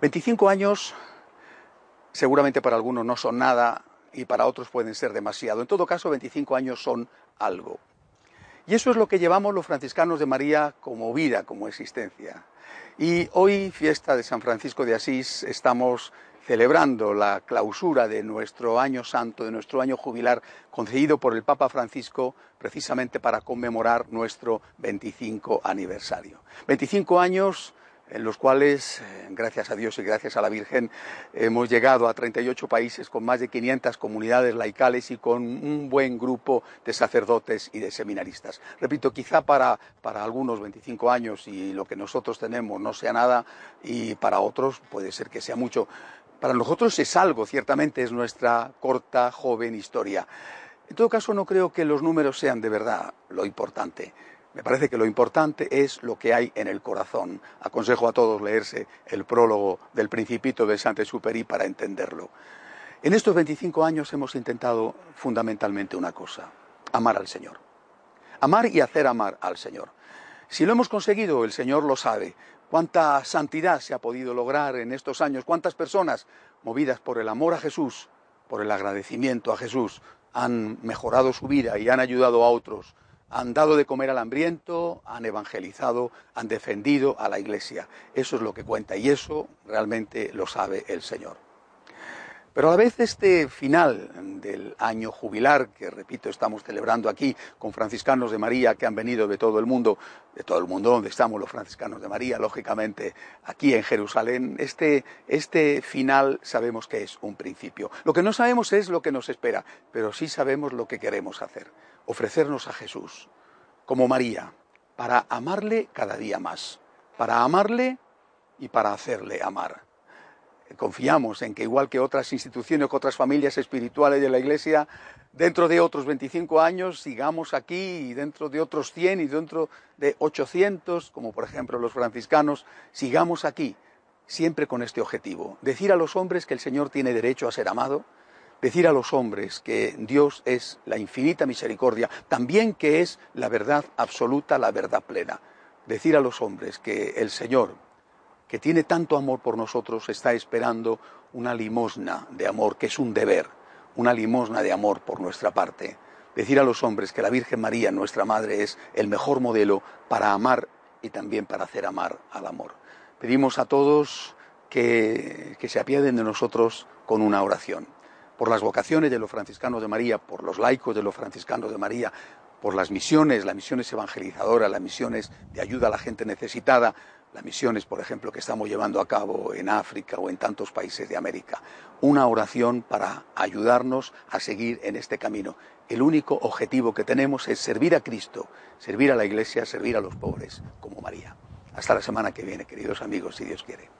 Veinticinco años seguramente para algunos no son nada y para otros pueden ser demasiado. En todo caso, 25 años son algo. Y eso es lo que llevamos los franciscanos de María como vida, como existencia. Y hoy, fiesta de San Francisco de Asís, estamos celebrando la clausura de nuestro año santo, de nuestro año jubilar, concedido por el Papa Francisco precisamente para conmemorar nuestro 25 aniversario. 25 años en los cuales, eh, gracias a Dios y gracias a la Virgen, hemos llegado a 38 países con más de 500 comunidades laicales y con un buen grupo de sacerdotes y de seminaristas. Repito, quizá para, para algunos 25 años y lo que nosotros tenemos no sea nada y para otros puede ser que sea mucho. Para nosotros es algo, ciertamente es nuestra corta, joven historia. En todo caso, no creo que los números sean de verdad lo importante. Me parece que lo importante es lo que hay en el corazón. Aconsejo a todos leerse el prólogo del Principito de Saint-Exupéry para entenderlo. En estos 25 años hemos intentado fundamentalmente una cosa, amar al Señor. Amar y hacer amar al Señor. Si lo hemos conseguido, el Señor lo sabe. Cuánta santidad se ha podido lograr en estos años, cuántas personas, movidas por el amor a Jesús, por el agradecimiento a Jesús, han mejorado su vida y han ayudado a otros han dado de comer al hambriento, han evangelizado, han defendido a la Iglesia. Eso es lo que cuenta y eso realmente lo sabe el Señor. Pero a la vez este final del año jubilar, que repito, estamos celebrando aquí con franciscanos de María que han venido de todo el mundo, de todo el mundo donde estamos los franciscanos de María, lógicamente aquí en Jerusalén, este, este final sabemos que es un principio. Lo que no sabemos es lo que nos espera, pero sí sabemos lo que queremos hacer ofrecernos a Jesús como María, para amarle cada día más, para amarle y para hacerle amar. Confiamos en que igual que otras instituciones, que otras familias espirituales de la Iglesia, dentro de otros 25 años sigamos aquí y dentro de otros 100 y dentro de 800, como por ejemplo los franciscanos, sigamos aquí, siempre con este objetivo, decir a los hombres que el Señor tiene derecho a ser amado, decir a los hombres que Dios es la infinita misericordia, también que es la verdad absoluta, la verdad plena. Decir a los hombres que el Señor, que tiene tanto amor por nosotros, está esperando una limosna de amor, que es un deber, una limosna de amor por nuestra parte. Decir a los hombres que la Virgen María, nuestra Madre, es el mejor modelo para amar y también para hacer amar al amor. Pedimos a todos que, que se apiaden de nosotros con una oración por las vocaciones de los franciscanos de María, por los laicos de los franciscanos de María, por las misiones, las misiones evangelizadoras, las misiones de ayuda a la gente necesitada, las misiones, por ejemplo, que estamos llevando a cabo en África o en tantos países de América. Una oración para ayudarnos a seguir en este camino. El único objetivo que tenemos es servir a Cristo, servir a la Iglesia, servir a los pobres, como María. Hasta la semana que viene, queridos amigos, si Dios quiere.